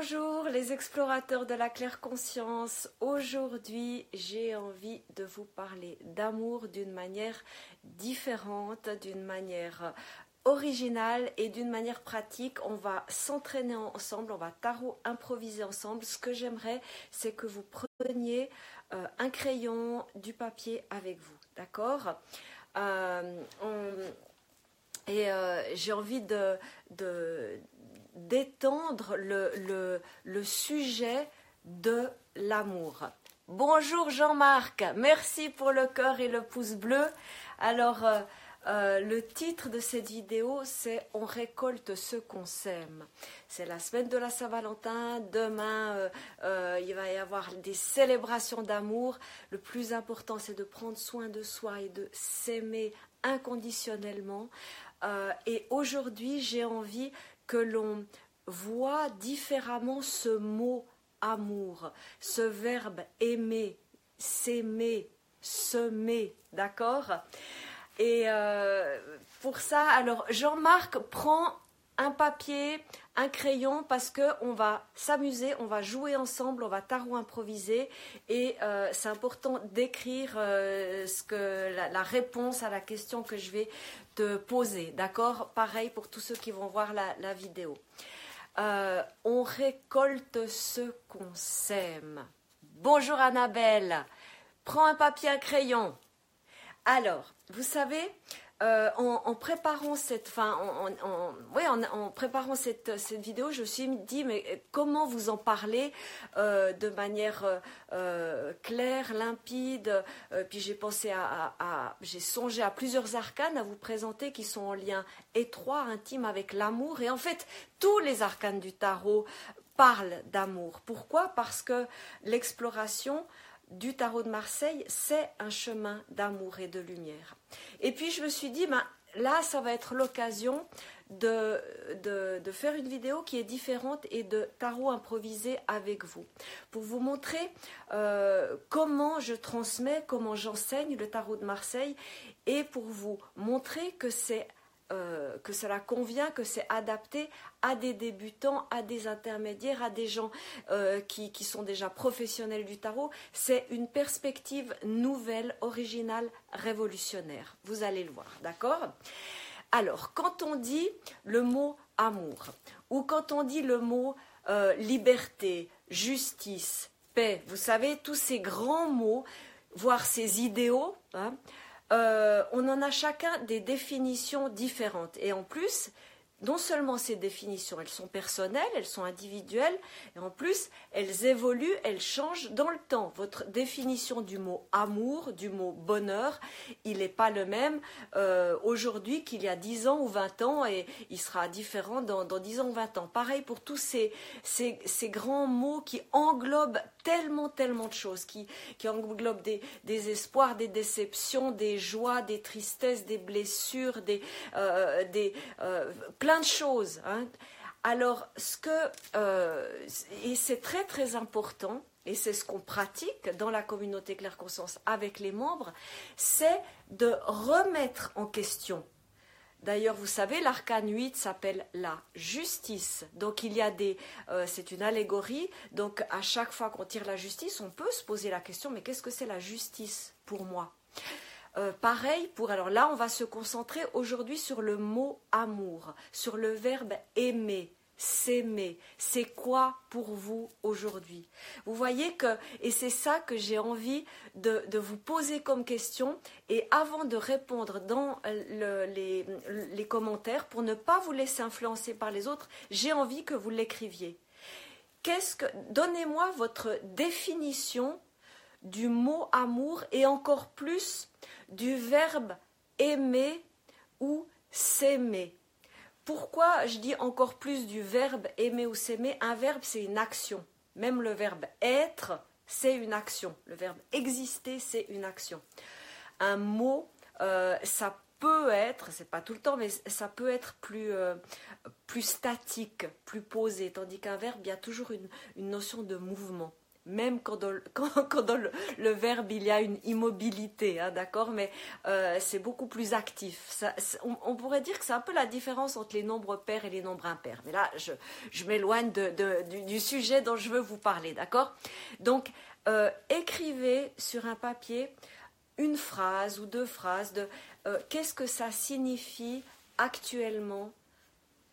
Bonjour les explorateurs de la claire conscience. Aujourd'hui, j'ai envie de vous parler d'amour d'une manière différente, d'une manière originale et d'une manière pratique. On va s'entraîner ensemble, on va tarot improviser ensemble. Ce que j'aimerais, c'est que vous preniez euh, un crayon, du papier avec vous. D'accord? Euh, Et euh, j'ai envie de, d'étendre le, le, sujet de l'amour. Bonjour Jean-Marc, merci pour le cœur et le pouce bleu. Alors, euh, le titre de cette vidéo, c'est On récolte ce qu'on sème. C'est la semaine de la Saint-Valentin. Demain, euh, euh, il va y avoir des célébrations d'amour. Le plus important, c'est de prendre soin de soi et de s'aimer inconditionnellement. et aujourd'hui, j'ai envie que l'on voit différemment ce mot amour, ce verbe aimer, s'aimer, semer, d'accord? Et euh, pour ça, alors Jean-Marc prend un papier, un crayon parce que on va s'amuser, on va jouer ensemble, on va tarot improviser et euh, c'est important d'écrire euh, ce que la, réponse à la question que je vais poser, d'accord? Pareil pour tous ceux qui vont voir la, vidéo. on récolte ce qu'on sème. Bonjour Annabelle, prends un papier, un crayon. Alors, vous savez, euh, en, préparant cette, en, préparant cette, vidéo, je me suis dit mais comment vous en parler euh, de manière euh, claire, limpide? puis j'ai pensé à, j'ai songé à plusieurs arcanes à vous présenter qui sont en lien étroit, intime avec l'amour. Et en fait, tous les arcanes du tarot parlent d'amour. Pourquoi? Parce que l'exploration du tarot de Marseille, c'est un chemin d'amour et de lumière. Et puis je me suis dit, ben, là, ça va être l'occasion de, de, faire une vidéo qui est différente et de tarot improvisé avec vous, pour vous montrer euh, comment je transmets, comment j'enseigne le tarot de Marseille, et pour vous montrer que c'est euh, que cela convient, que c'est adapté à des débutants, à des intermédiaires, à des gens euh, qui, sont déjà professionnels du tarot. C'est une perspective nouvelle, originale, révolutionnaire. Vous allez le voir, d'accord? Alors, quand on dit le mot amour, ou quand on dit le mot euh, liberté, justice, paix, vous savez, tous ces grands mots, voire ces idéaux, hein, euh, on en a chacun des définitions différentes. Et en plus, non seulement ces définitions, elles sont personnelles, elles sont individuelles, et en plus, elles évoluent, elles changent dans le temps. Votre définition du mot amour, du mot bonheur, il n'est pas le même euh, aujourd'hui qu'il y a 10 ans ou 20 ans, et il sera différent dans, dans 10 ans ou 20 ans. Pareil pour tous ces, ces, grands mots qui englobent tellement, tellement de choses, qui, qui englobent des, des, espoirs, des déceptions, des joies, des tristesses, des blessures, des, euh, des euh, de choses. Hein. Alors, ce que, euh, et c'est très très important, et c'est ce qu'on pratique dans la communauté Claire Conscience avec les membres, c'est de remettre en question. D'ailleurs, vous savez, l'arcane 8 s'appelle la justice. Donc, il y a des. Euh, c'est une allégorie. Donc, à chaque fois qu'on tire la justice, on peut se poser la question mais qu'est-ce que c'est la justice pour moi? Euh, pareil pour alors là on va se concentrer aujourd'hui sur le mot amour, sur le verbe aimer, s'aimer. C'est quoi pour vous aujourd'hui? Vous voyez que, et c'est ça que j'ai envie de, vous poser comme question, et avant de répondre dans les, les commentaires, pour ne pas vous laisser influencer par les autres, j'ai envie que vous l'écriviez. Qu'est-ce que, donnez-moi votre définition du mot amour et encore plus du verbe aimer ou s'aimer. Pourquoi je dis encore plus du verbe aimer ou s'aimer? Un verbe, c'est une action. Même le verbe être, c'est une action. Le verbe exister, c'est une action. Un mot, euh, ça peut être, c'est pas tout le temps, mais ça peut être plus, euh, plus statique, plus posé, tandis qu'un verbe, il y a toujours une notion de mouvement. Même quand dans, le, verbe il y a une immobilité, hein, d'accord Mais euh, c'est beaucoup plus actif. on, pourrait dire que c'est un peu la différence entre les nombres pairs et les nombres impairs. Mais là, je, m'éloigne du, sujet dont je veux vous parler, d'accord? Donc, euh, écrivez sur un papier une phrase ou deux phrases de euh, qu'est-ce que ça signifie actuellement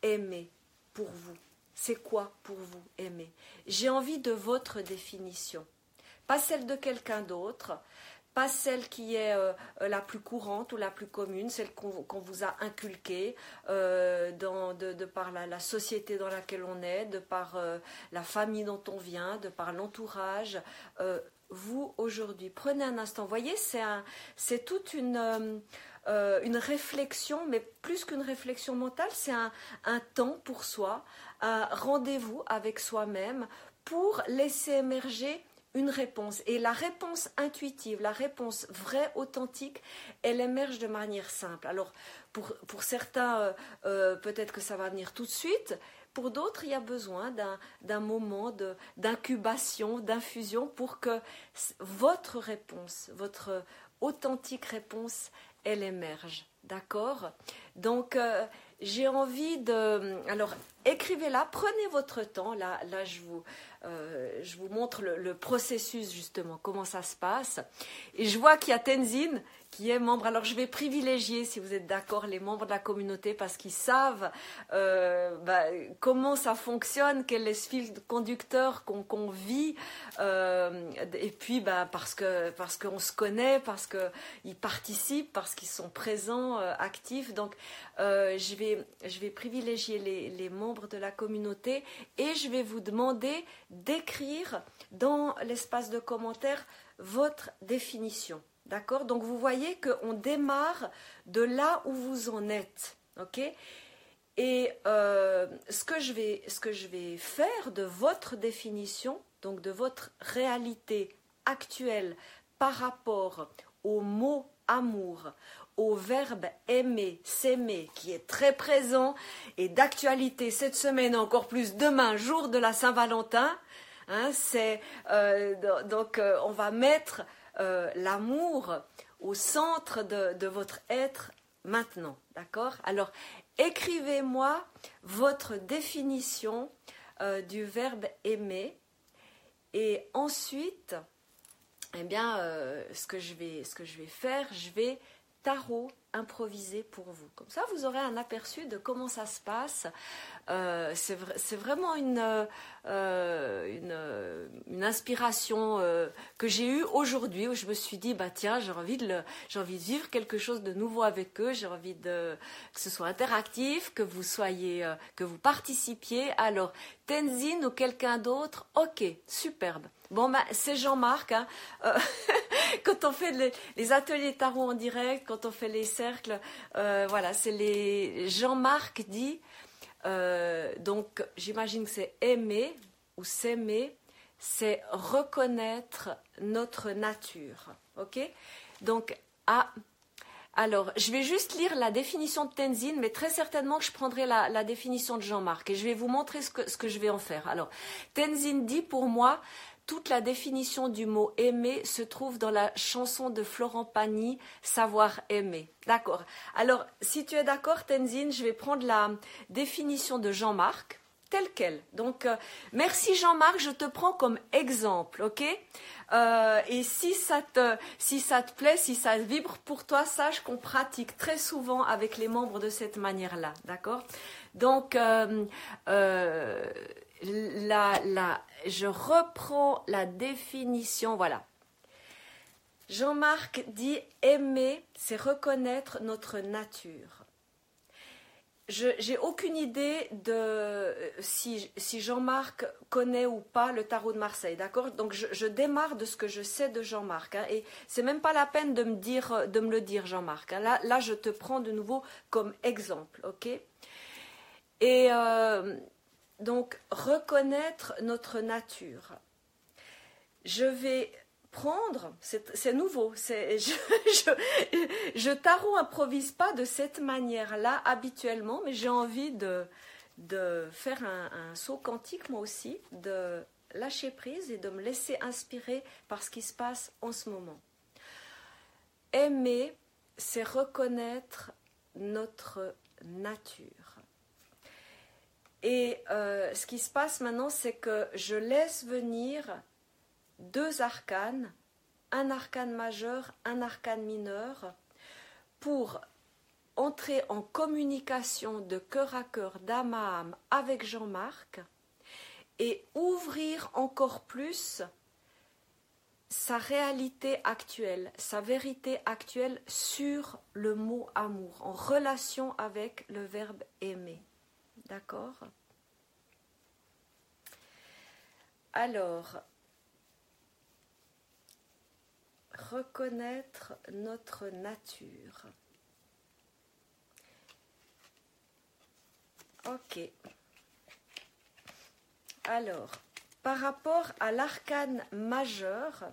aimer pour vous? C'est quoi pour vous aimer? J'ai envie de votre définition, pas celle de quelqu'un d'autre, pas celle qui est euh, euh, la plus courante ou la plus commune, celle qu'on vous a inculquée euh, de, par la, société dans laquelle on est, de par la famille dont on vient, de par l'entourage. vous, aujourd'hui, prenez un instant. voyez, c'est toute une une réflexion, mais plus qu'une réflexion mentale, c'est un, temps pour soi, un rendez-vous avec soi-même pour laisser émerger une réponse. Et la réponse intuitive, la réponse vraie, authentique, elle émerge de manière simple. Alors, pour, certains, euh, euh, peut-être que ça va venir tout de suite. Pour d'autres, il y a besoin d'un moment d'incubation, d'infusion pour que votre réponse, votre authentique réponse, elle émerge. D'accord? Donc, euh, j'ai envie de... Alors, écrivez-la, prenez votre temps. Là, là je, vous, euh, je vous montre le, processus, justement, comment ça se passe. Et je vois qu'il y a Tenzin qui est membre. Alors je vais privilégier, si vous êtes d'accord, les membres de la communauté parce qu'ils savent euh, bah, comment ça fonctionne, quel est ce fil conducteur qu'on vit, euh, et puis bah, parce que parce qu'on se connaît, parce qu'ils participent, parce qu'ils sont présents, actifs. Donc je vais je vais privilégier les, les membres de la communauté et je vais vous demander d'écrire dans l'espace de commentaires votre définition. D'accord? Donc vous voyez qu'on démarre de là où vous en êtes. OK? Et euh, ce, que je vais, ce que je vais faire de votre définition, donc de votre réalité actuelle par rapport au mot amour, au verbe aimer, s'aimer, qui est très présent et d'actualité cette semaine, encore plus demain, jour de la Saint-Valentin. Hein, c'est euh, donc euh, on va mettre euh, l'amour au centre de, votre être maintenant. D'accord? Alors, écrivez-moi votre définition du verbe aimer. Et ensuite, eh bien, ce, que je vais, ce que je vais faire, je vais tarot improviser pour vous. Comme ça, vous aurez un aperçu de comment ça se passe. Euh, c'est vraiment une, euh, une, inspiration euh, que j'ai eue aujourd'hui où je me suis dit, bah tiens, j'ai envie, de envie de vivre quelque chose de nouveau avec eux, j'ai envie que ce soit interactif, que vous soyez, que vous participiez. Alors, Tenzin ou quelqu'un d'autre, ok, superbe. Bon, bah, c'est Jean-Marc. Hein. quand on fait les, ateliers tarot en direct, quand on fait les euh, voilà, c'est les Jean-Marc dit. Euh, donc, j'imagine que c'est aimer ou s'aimer, c'est reconnaître notre nature. Ok? Donc, ah, alors, je vais juste lire la définition de Tenzin, mais très certainement que je prendrai la, définition de Jean-Marc et je vais vous montrer ce que, ce que je vais en faire. Alors, Tenzin dit pour moi, toute la définition du mot aimer se trouve dans la chanson de Florent Pagny, Savoir aimer. D'accord. Alors, si tu es d'accord, Tenzin, je vais prendre la définition de Jean-Marc, telle qu'elle. Donc, euh, merci Jean-Marc, je te prends comme exemple, ok? Euh, Et si ça, te, si ça te plaît, si ça vibre pour toi, sache qu'on pratique très souvent avec les membres de cette manière-là, d'accord? Donc, euh, je reprends la définition, voilà. Jean-Marc dit aimer, c'est reconnaître notre nature. Je n'ai aucune idée de si, si Jean-Marc connaît ou pas le tarot de Marseille, d'accord? Donc je, démarre de ce que je sais de Jean-Marc, hein, et c'est même pas la peine de me dire me le dire, Jean-Marc. Hein. Là, là, je te prends de nouveau comme exemple, ok? Et euh, donc reconnaître notre nature. Je vais prendre, c'est nouveau, je, tarot improvise pas de cette manière-là habituellement, mais j'ai envie de, de faire un, saut quantique moi aussi, de lâcher prise et de me laisser inspirer par ce qui se passe en ce moment. Aimer, c'est reconnaître notre nature. Et euh, ce qui se passe maintenant, c'est que je laisse venir deux arcanes, un arcane majeur, un arcane mineur, pour entrer en communication de cœur à cœur, d'âme à âme avec Jean-Marc et ouvrir encore plus sa réalité actuelle, sa vérité actuelle sur le mot amour, en relation avec le verbe aimer. D'accord Alors, reconnaître notre nature. Ok. Alors, par rapport à l'arcane majeur,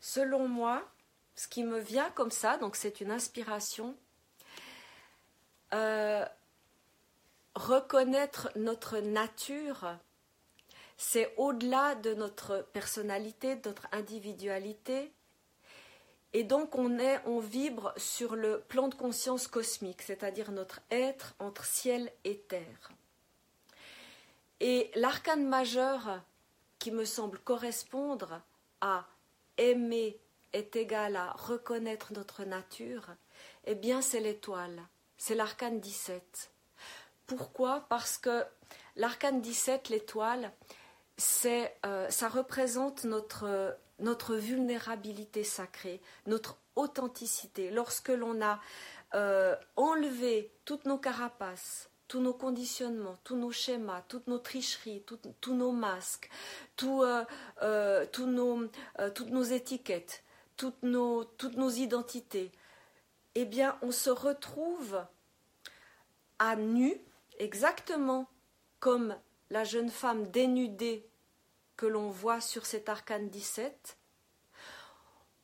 selon moi, ce qui me vient comme ça, donc c'est une inspiration, euh, reconnaître notre nature, c'est au-delà de notre personnalité, de notre individualité, et donc on est, on vibre sur le plan de conscience cosmique, c'est-à-dire notre être entre ciel et terre. Et l'arcane majeur qui me semble correspondre à aimer est égal à reconnaître notre nature, eh bien c'est l'étoile, c'est l'arcane 17. Pourquoi? Parce que l'arcane 17, l'étoile, euh, ça représente notre, vulnérabilité sacrée, notre authenticité. Lorsque l'on a euh, enlevé toutes nos carapaces, tous nos conditionnements, tous nos schémas, toutes nos tricheries, tous nos masques, euh, toutes nos étiquettes, toutes nos identités, eh bien, on se retrouve à nu, exactement comme la jeune femme dénudée que l'on voit sur cet arcane 17.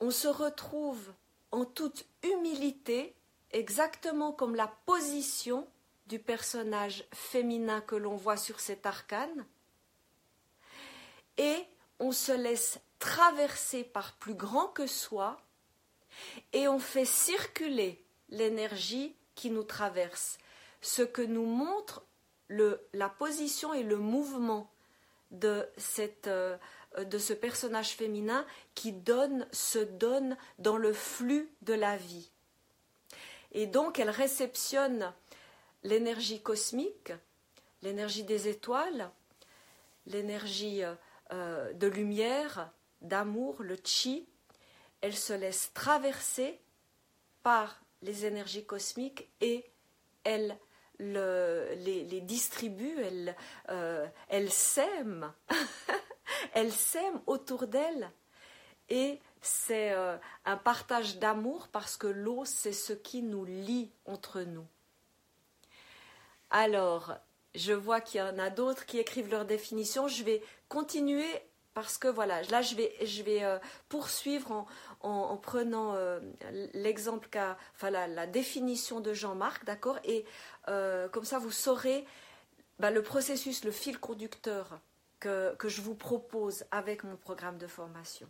On se retrouve en toute humilité, exactement comme la position du personnage féminin que l'on voit sur cet arcane, et on se laisse traverser par plus grand que soi, et on fait circuler l'énergie qui nous traverse, ce que nous montre la position et le mouvement euh, de ce personnage féminin qui donne, se donne dans le flux de la vie. Et donc elle réceptionne l'énergie cosmique, l'énergie des étoiles, l'énergie euh, de lumière, d'amour, le chi, elle se laisse traverser par les énergies cosmiques et elle les, distribue, elle, euh, sème, elle sème autour d'elle. Et c'est euh, un partage d'amour parce que l'eau, c'est ce qui nous lie entre nous. Alors, je vois qu'il y en a d'autres qui écrivent leur définition. Je vais continuer parce que voilà, là je vais, je vais euh, poursuivre en, prenant euh, l'exemple qu'a, enfin la, définition de Jean-Marc, d'accord Et euh, comme ça, vous saurez bah, le processus, le fil conducteur que, je vous propose avec mon programme de formation.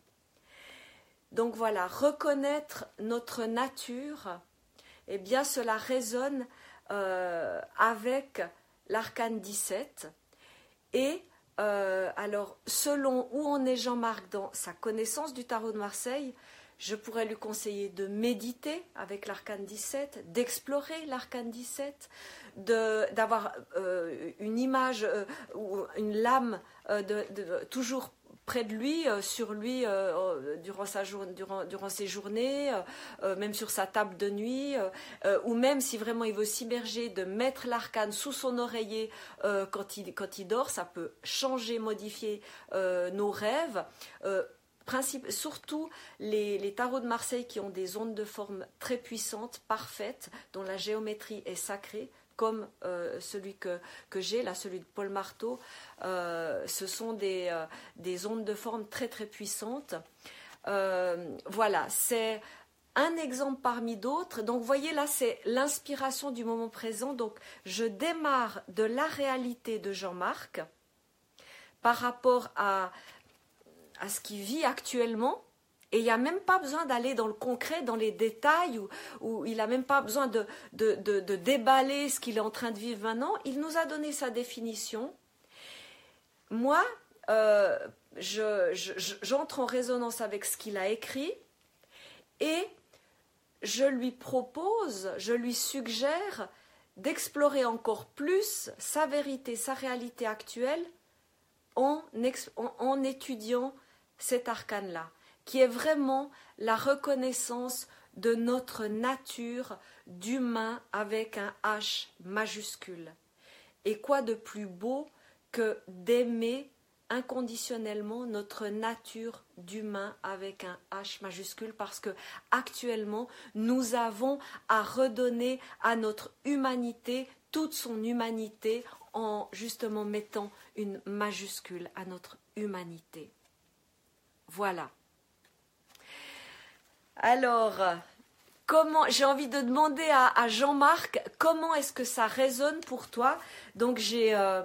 Donc voilà, reconnaître notre nature, eh bien cela résonne euh, avec l'arcane 17. Et alors, selon où en est Jean-Marc dans sa connaissance du tarot de Marseille, je pourrais lui conseiller de méditer avec l'arcane 17, d'explorer l'arcane 17, d'avoir euh, une image ou une lame de, toujours près de lui, euh, sur lui, euh, durant, ses journées, euh, même sur sa table de nuit, ou même si vraiment il veut s'immerger, de mettre l'arcane sous son oreiller quand, il, quand il dort, ça peut changer, modifier nos rêves. Surtout les, tarots de Marseille qui ont des ondes de forme très puissantes, parfaites, dont la géométrie est sacrée, comme euh, celui que, que j'ai, là, celui de Paul Marteau, euh, ce sont des, euh, des, ondes de forme très très puissantes. voilà, c'est un exemple parmi d'autres. Donc, vous voyez, là, c'est l'inspiration du moment présent. Donc, je démarre de la réalité de Jean-Marc par rapport à, à ce qu'il vit actuellement. Et il n'y a même pas besoin d'aller dans le concret, dans les détails, ou, il n'a même pas besoin de, déballer ce qu'il est en train de vivre maintenant. Il nous a donné sa définition. Moi, euh, j'entre en résonance avec ce qu'il a écrit et je lui propose, je lui suggère d'explorer encore plus sa vérité, sa réalité actuelle en, en, étudiant cet arcane-là, qui est vraiment la reconnaissance de notre nature d'humain avec un H majuscule. Et quoi de plus beau que d'aimer inconditionnellement notre nature d'humain avec un H majuscule? Parce que actuellement nous avons à redonner à notre humanité toute son humanité en justement mettant une majuscule à notre humanité. Voilà. Alors, comment j'ai envie de demander à, Jean-Marc comment est-ce que ça résonne pour toi? Donc j'ai euh,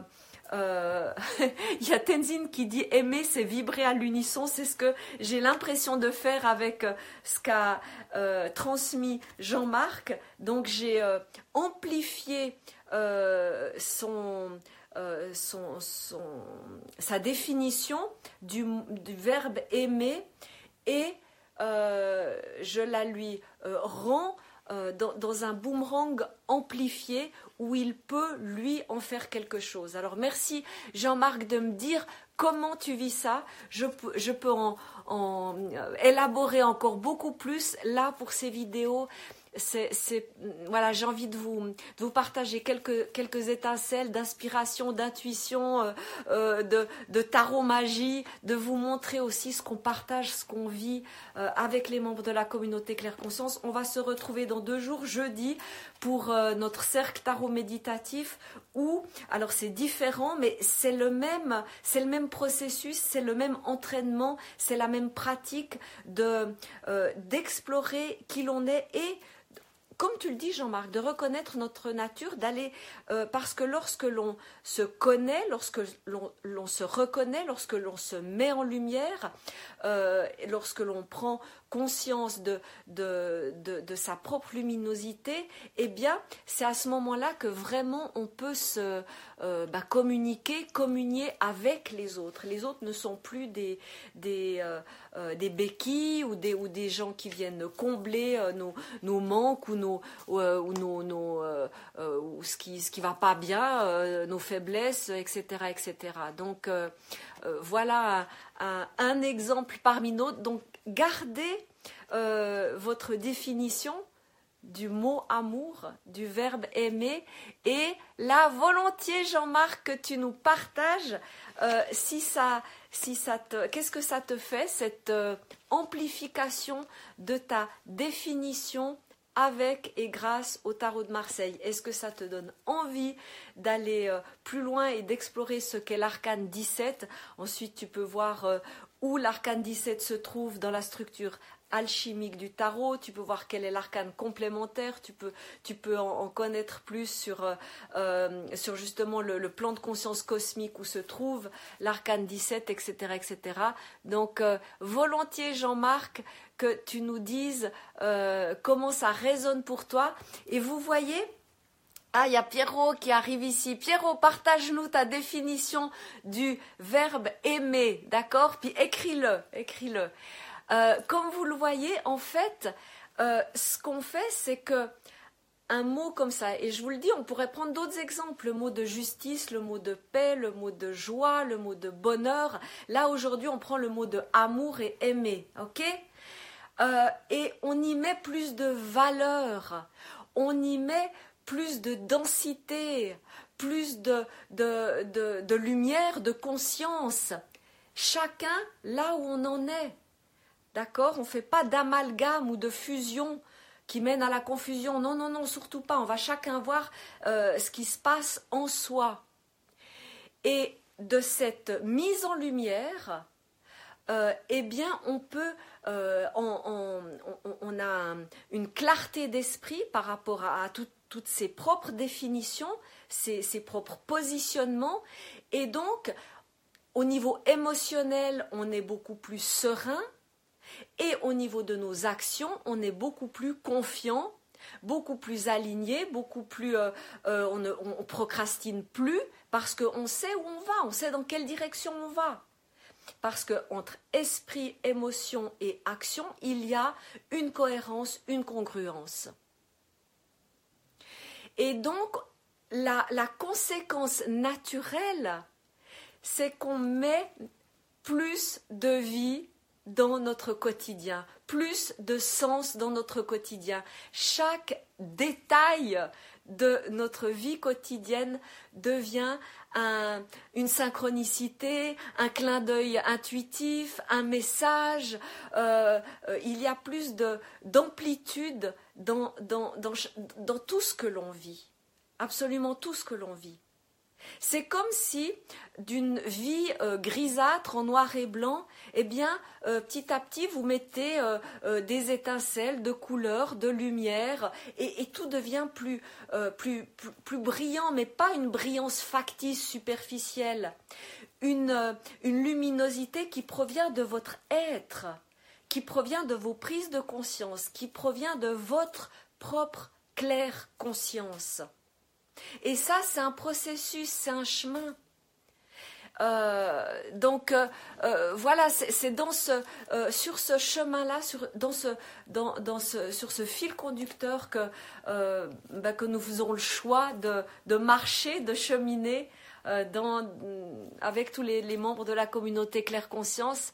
euh, il y a Tenzin qui dit aimer, c'est vibrer à l'unisson. C'est ce que j'ai l'impression de faire avec euh, ce qu'a transmis Jean-Marc. Donc j'ai amplifié son, son, son, sa définition du, verbe aimer et je la lui rends dans, un boomerang amplifié où il peut, lui, en faire quelque chose. Alors merci Jean-Marc de me dire comment tu vis ça. Je, peux en, élaborer encore beaucoup plus là pour ces vidéos c'est, voilà, j'ai envie de vous, vous partager quelques, quelques étincelles d'inspiration, d'intuition, euh, euh, de, de, tarot magie, de vous montrer aussi ce qu'on partage, ce qu'on vit euh, avec les membres de la communauté Claire Conscience. On va se retrouver dans deux jours, jeudi, pour notre cercle tarot méditatif où, alors c'est différent, mais c'est le même, c'est le même processus, c'est le même entraînement, c'est la même pratique de d'explorer qui l'on est et comme tu le dis, Jean-Marc, de reconnaître notre nature, d'aller, euh, parce que lorsque l'on se connaît, lorsque l'on se reconnaît, lorsque l'on se met en lumière, euh, lorsque l'on prend conscience de, sa propre luminosité, eh bien, c'est à ce moment-là que vraiment on peut se euh, bah, communiquer, communier avec les autres. Les autres ne sont plus des, euh, euh, des béquilles ou des, ou des gens qui viennent combler nos, nos manques ou, nos, ou, nos, ou ce qui ce qui va pas bien, nos faiblesses, etc., etc. Donc voilà un, exemple parmi d'autres. Donc gardez euh, votre définition du mot amour, du verbe aimer, et la volontiers, Jean-Marc, que tu nous partages, euh, si ça, qu'est-ce que ça te fait, cette euh, amplification de ta définition avec et grâce au tarot de Marseille? Est-ce que ça te donne envie d'aller plus loin et d'explorer ce qu'est l'arcane 17 Ensuite, tu peux voir où l'arcane 17 se trouve dans la structure alchimique du tarot, tu peux voir quel est l'arcane complémentaire, tu peux, tu peux en, connaître plus sur, euh, euh, sur justement le, plan de conscience cosmique où se trouve l'arcane 17, etc. etc. Donc, euh, volontiers, Jean-Marc, que tu nous dises comment ça résonne pour toi. Et vous voyez, ah, il y a Pierrot qui arrive ici. Pierrot, partage-nous ta définition du verbe aimer, d'accord? Puis écris-le, écris-le. Euh, comme vous le voyez, en fait, euh, ce qu'on fait, c'est que un mot comme ça, et je vous le dis, on pourrait prendre d'autres exemples, le mot de justice, le mot de paix, le mot de joie, le mot de bonheur. Là, aujourd'hui, on prend le mot de amour et aimer, ok? Euh, Et on y met plus de valeur, on y met plus de densité, plus de, de, de, lumière, de conscience. Chacun là où on en est. On ne fait pas d'amalgame ou de fusion qui mène à la confusion. Non, non, non, surtout pas. On va chacun voir euh, ce qui se passe en soi. Et de cette mise en lumière, euh, eh bien, on peut, euh, on, a une clarté d'esprit par rapport à, toutes ses propres définitions, ses propres positionnements, et donc au niveau émotionnel, on est beaucoup plus serein. Et au niveau de nos actions, on est beaucoup plus confiant, beaucoup plus aligné, beaucoup plus. Euh, euh, on ne on procrastine plus parce qu'on sait où on va, on sait dans quelle direction on va. Parce que entre esprit, émotion et action, il y a une cohérence, une congruence. Et donc, la conséquence naturelle, c'est qu'on met plus de vie dans notre quotidien, plus de sens dans notre quotidien. Chaque détail de notre vie quotidienne devient une synchronicité, un clin d'œil intuitif, un message. Euh, euh, il y a plus d'amplitude dans, dans, dans tout ce que l'on vit, absolument tout ce que l'on vit. C'est comme si d'une vie euh, grisâtre en noir et blanc, eh bien, euh, petit à petit, vous mettez euh, des étincelles de couleurs, de lumière, et, tout devient plus, plus, brillant, mais pas une brillance factice, superficielle, une, une luminosité qui provient de votre être, qui provient de vos prises de conscience, qui provient de votre propre claire conscience. Et ça, c'est un processus, c'est un chemin. Euh, donc euh, euh, voilà, c'est dans sur ce chemin-là, sur, ce, fil conducteur que, bah, que nous faisons le choix de, marcher, de cheminer avec tous les, les, membres de la communauté Claire Conscience.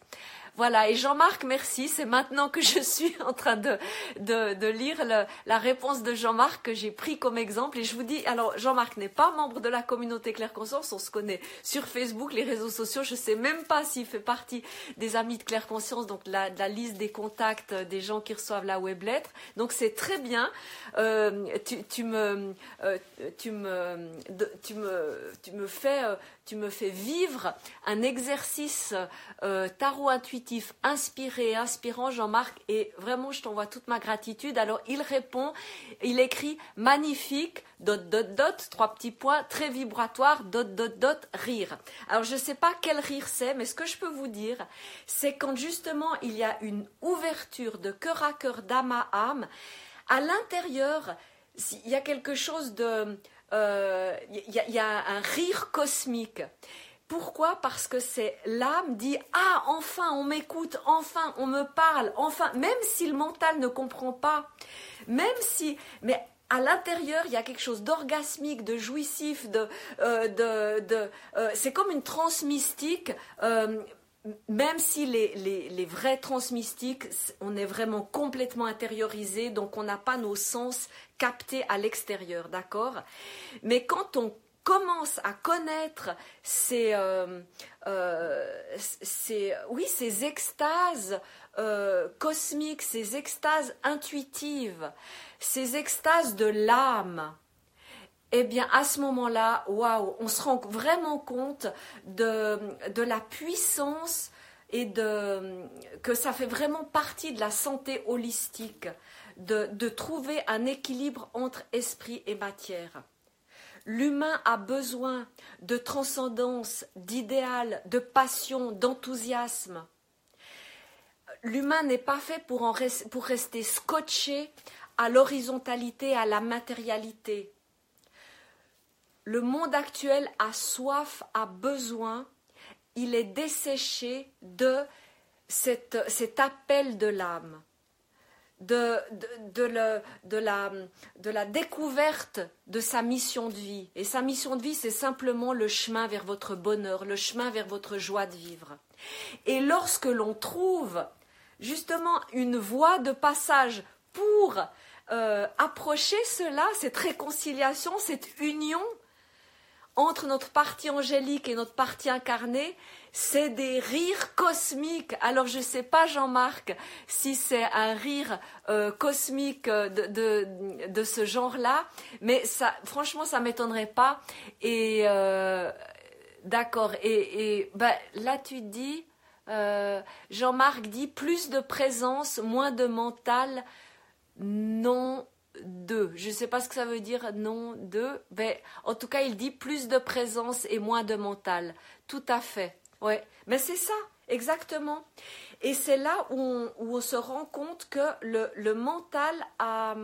Voilà, et Jean-Marc, merci. C'est maintenant que je suis en train de, de, lire la réponse de Jean-Marc que j'ai pris comme exemple. Et je vous dis, alors Jean-Marc n'est pas membre de la communauté Claire Conscience, on se connaît sur Facebook, les réseaux sociaux. Je ne sais même pas s'il fait partie des amis de Claire Conscience, donc la, la liste des contacts des gens qui reçoivent la web lettre. Donc c'est très bien. Euh, tu, me, euh, tu, me, tu, me, tu me fais euh, tu me fais vivre un exercice euh, tarot intuitif inspiré, inspirant, Jean-Marc, et vraiment, je t'envoie toute ma gratitude. Alors, il répond, il écrit magnifique, dot, dot, dot, trois petits points, très vibratoire, dot, dot, dot, rire. Alors, je ne sais pas quel rire c'est, mais ce que je peux vous dire, c'est quand justement il y a une ouverture de cœur à cœur, d'âme à âme, à l'intérieur, il y a quelque chose de il euh, y, a un rire cosmique. Pourquoi? Parce que c'est l'âme dit ah enfin on m'écoute, enfin on me parle, enfin! Même si le mental ne comprend pas, même si mais à l'intérieur, il y a quelque chose d'orgasmique, de jouissif, de, euh, euh, c'est comme une transmystique même si les, les, vrais transmystiques, on est vraiment complètement intériorisé, donc on n'a pas nos sens captés à l'extérieur, d'accord? Mais quand on commence à connaître ces, euh, euh, oui, ces extases euh, cosmiques, ces extases intuitives, ces extases de l'âme, eh bien, à ce moment-là, waouh, on se rend vraiment compte de, de la puissance et de, que ça fait vraiment partie de la santé holistique, de, trouver un équilibre entre esprit et matière. L'humain a besoin de transcendance, d'idéal, de passion, d'enthousiasme. L'humain n'est pas fait pour rester scotché à l'horizontalité, à la matérialité le monde actuel a soif, a besoin, il est desséché de cet appel de l'âme, de, de, de, la, de la découverte de sa mission de vie. Et sa mission de vie, c'est simplement le chemin vers votre bonheur, le chemin vers votre joie de vivre. Et lorsque l'on trouve justement une voie de passage pour euh, approcher cela, cette réconciliation, cette union, entre notre partie angélique et notre partie incarnée, c'est des rires cosmiques. Alors je ne sais pas, Jean-Marc, si c'est un rire euh, cosmique de, de, ce genre-là, mais franchement, ça m'étonnerait pas. Et euh, d'accord. Et, ben, là, tu dis, euh, Jean-Marc dit plus de présence, moins de mental. Non, deux. Je ne sais pas ce que ça veut dire, non, deux. Mais en tout cas, il dit plus de présence et moins de mental. Tout à fait, Ouais, mais c'est ça, exactement. Et c'est là où on, se rend compte que le, mental a,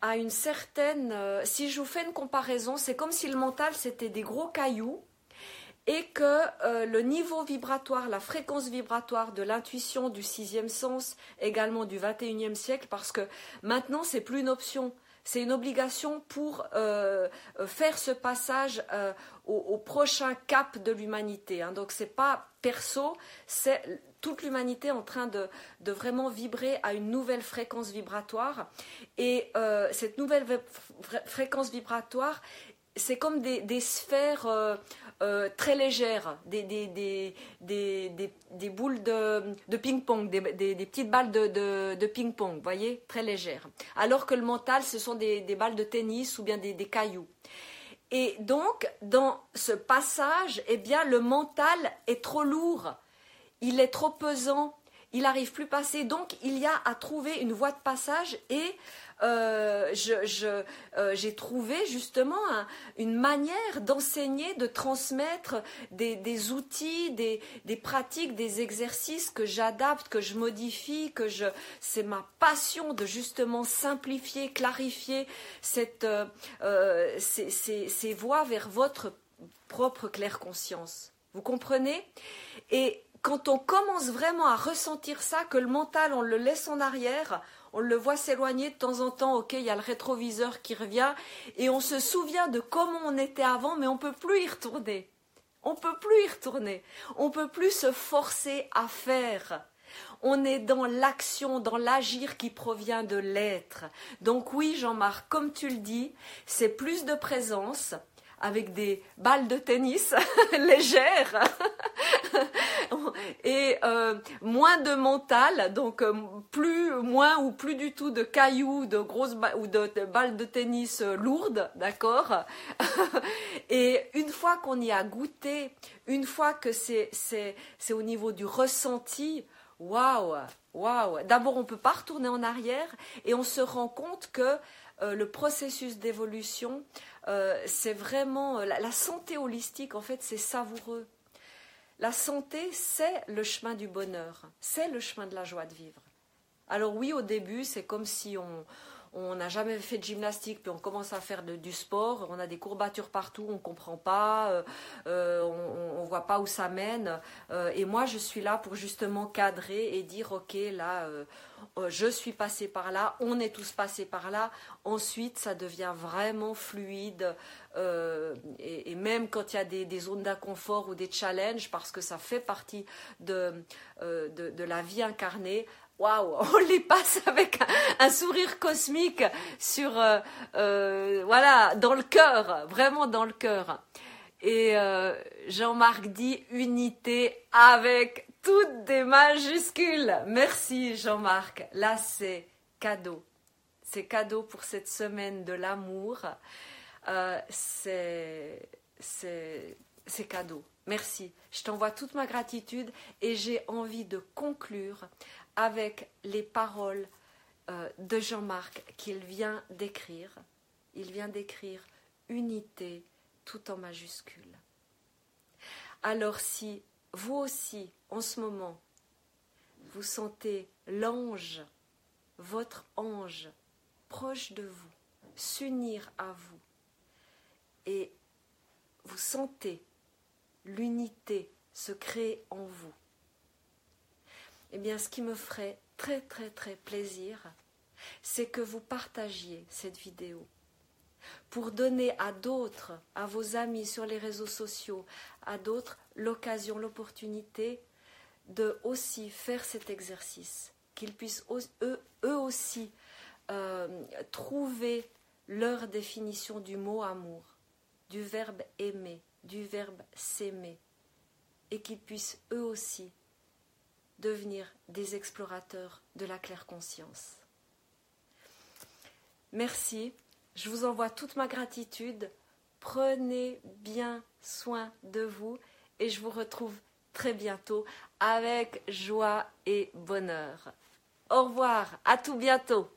a, une certaine... Euh, si je vous fais une comparaison, c'est comme si le mental c'était des gros cailloux et que euh, le niveau vibratoire, la fréquence vibratoire de l'intuition du sixième sens, également du 21e siècle, parce que maintenant c'est plus une option, c'est une obligation pour euh, faire ce passage euh, au, prochain cap de l'humanité. Hein. Donc c'est pas perso, c'est toute l'humanité en train de, vraiment vibrer à une nouvelle fréquence vibratoire. Et cette nouvelle fréquence vibratoire, c'est comme des sphères euh, très légères, des, des, des, boules de, ping-pong, des, petites balles de, de ping-pong, vous voyez, très légères. Alors que le mental, ce sont des, balles de tennis ou bien des, cailloux. Et donc, dans ce passage, eh bien, le mental est trop lourd, il est trop pesant, il n'arrive plus à passer. Donc, il y a à trouver une voie de passage et euh, euh, j'ai trouvé justement une manière d'enseigner, de transmettre des, outils, des, pratiques, des exercices que j'adapte, que je modifie, que je. C'est ma passion de justement simplifier, clarifier cette, euh, ces, voies vers votre propre claire conscience. Vous comprenez? Et quand on commence vraiment à ressentir ça, que le mental, on le laisse en arrière, on le voit s'éloigner de temps en temps, ok, il y a le rétroviseur qui revient, et on se souvient de comment on était avant, mais on ne peut plus y retourner. On ne peut plus y retourner. On ne peut plus se forcer à faire. On est dans l'action, dans l'agir qui provient de l'être. Donc oui, Jean-Marc, comme tu le dis, c'est plus de présence, avec des balles de tennis légères et euh, moins de mental, donc euh, plus moins ou plus du tout de cailloux, de grosses ou de, balles de tennis euh, lourdes, d'accord? et une fois qu'on y a goûté, une fois que c'est c'est c'est au niveau du ressenti, waouh, waouh. D'abord, on peut pas retourner en arrière et on se rend compte que le processus d'évolution c'est vraiment euh, la, santé holistique, en fait, c'est savoureux. La santé, c'est le chemin du bonheur, c'est le chemin de la joie de vivre. Alors oui, au début, c'est comme si on, on n'a jamais fait de gymnastique, puis on commence à faire du sport, on a des courbatures partout, on ne comprend pas, euh, euh, on ne voit pas où ça mène. Euh, et moi, je suis là pour justement cadrer et dire, OK, là, je suis passé par là, on est tous passés par là. Ensuite, ça devient vraiment fluide. Et, même quand il y a des, zones d'inconfort ou des challenges, parce que ça fait partie de, de la vie incarnée, waouh, on les passe avec un, sourire cosmique sur, euh, euh, voilà, dans le cœur, vraiment dans le cœur. Et euh, Jean-Marc dit unité avec toutes des majuscules. Merci Jean-Marc. Là, c'est cadeau. C'est cadeau pour cette semaine de l'amour. C'est cadeau. Merci. Je t'envoie toute ma gratitude et j'ai envie de conclure avec les paroles euh, de Jean-Marc qu'il vient d'écrire. Il vient d'écrire unité tout en majuscule. Alors si vous aussi, en ce moment, vous sentez l'ange, votre ange, proche de vous, s'unir à vous, et vous sentez l'unité se créer en vous, eh bien, ce qui me ferait très très très plaisir, c'est que vous partagiez cette vidéo pour donner à d'autres, à vos amis sur les réseaux sociaux, à d'autres l'occasion, l'opportunité de aussi faire cet exercice, qu'ils puissent eux, aussi euh, trouver leur définition du mot amour, du verbe aimer, du verbe s'aimer, et qu'ils puissent eux aussi devenir des explorateurs de la claire conscience. Merci, je vous envoie toute ma gratitude. Prenez bien soin de vous et je vous retrouve très bientôt avec joie et bonheur. Au revoir, à tout bientôt.